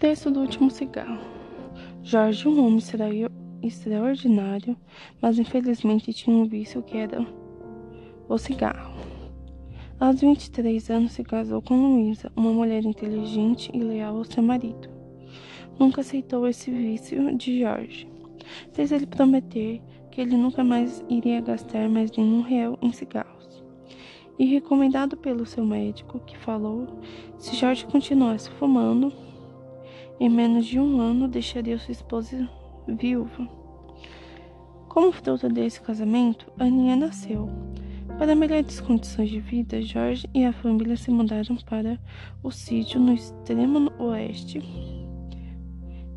Preço do último cigarro. Jorge, um homem extraordinário, mas infelizmente tinha um vício que era o cigarro. Aos 23 anos se casou com Luísa, uma mulher inteligente e leal ao seu marido. Nunca aceitou esse vício de Jorge. Fez ele prometer que ele nunca mais iria gastar mais nenhum real em cigarros. E recomendado pelo seu médico, que falou: se Jorge continuasse fumando, em menos de um ano, deixaria sua esposa viúva. Como fruto desse casamento, Aninha nasceu. Para melhores condições de vida, Jorge e a família se mudaram para o sítio no extremo oeste,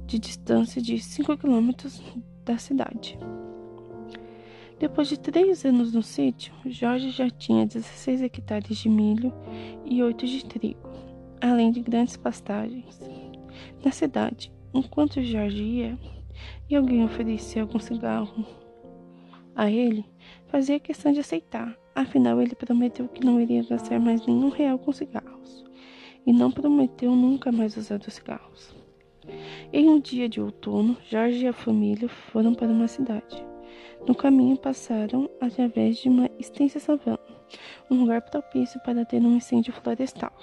de distância de 5 quilômetros da cidade. Depois de três anos no sítio, Jorge já tinha 16 hectares de milho e 8 de trigo, além de grandes pastagens. Na cidade, enquanto Jorge ia e alguém oferecia algum cigarro a ele, fazia questão de aceitar. Afinal, ele prometeu que não iria gastar mais nenhum real com cigarros e não prometeu nunca mais usar os cigarros. Em um dia de outono, Jorge e a família foram para uma cidade. No caminho passaram através de uma extensa savana, um lugar propício para ter um incêndio florestal.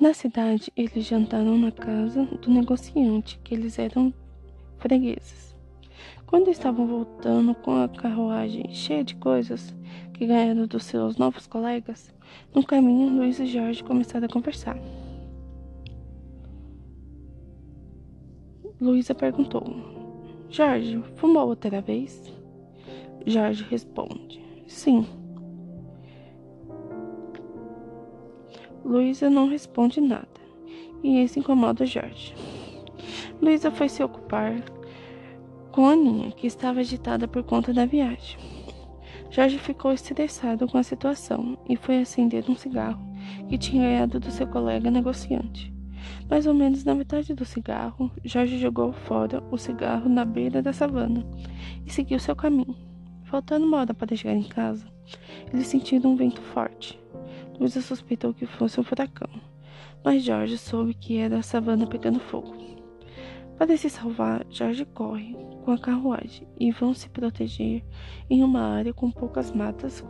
Na cidade, eles jantaram na casa do negociante, que eles eram fregueses. Quando estavam voltando com a carruagem cheia de coisas que ganharam dos seus novos colegas, no caminho, Luiz e Jorge começaram a conversar. Luísa perguntou: Jorge, fumou outra vez? Jorge responde: Sim. Luísa não responde nada, e isso incomoda Jorge. Luísa foi se ocupar com Aninha, que estava agitada por conta da viagem. Jorge ficou estressado com a situação e foi acender um cigarro que tinha ganhado do seu colega negociante. Mais ou menos na metade do cigarro, Jorge jogou fora o cigarro na beira da savana e seguiu seu caminho. Faltando uma hora para chegar em casa, eles sentiram um vento forte. Luísa suspeitou que fosse um furacão, mas Jorge soube que era a savana pegando fogo. Para se salvar, Jorge corre com a carruagem e vão se proteger em uma área com poucas matas,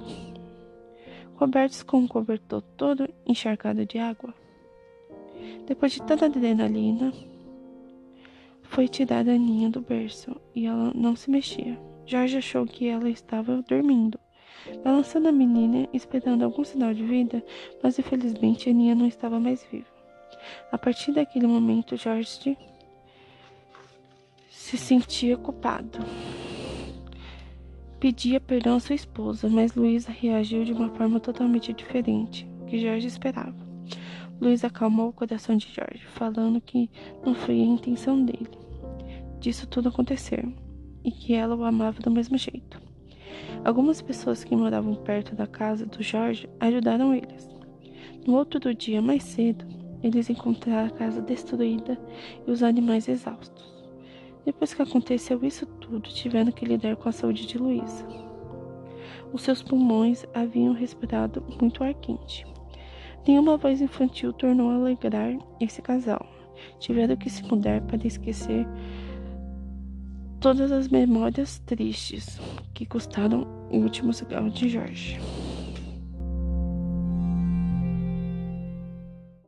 cobertas com um cobertor todo encharcado de água. Depois de tanta adrenalina, foi tirada a Aninha do berço e ela não se mexia. Jorge achou que ela estava dormindo balançando a menina, esperando algum sinal de vida, mas infelizmente Aninha não estava mais viva. A partir daquele momento, Jorge se sentia culpado. Pedia perdão à sua esposa, mas Luísa reagiu de uma forma totalmente diferente que Jorge esperava. Luísa acalmou o coração de Jorge, falando que não foi a intenção dele disso tudo acontecer e que ela o amava do mesmo jeito. Algumas pessoas que moravam perto da casa do Jorge ajudaram eles. No outro dia, mais cedo, eles encontraram a casa destruída e os animais exaustos. Depois que aconteceu isso tudo, tiveram que lidar com a saúde de Luísa. Os seus pulmões haviam respirado muito ar quente. Nenhuma voz infantil tornou a alegrar esse casal. Tiveram que se mudar para esquecer todas as memórias tristes que custaram o último cigarro de Jorge.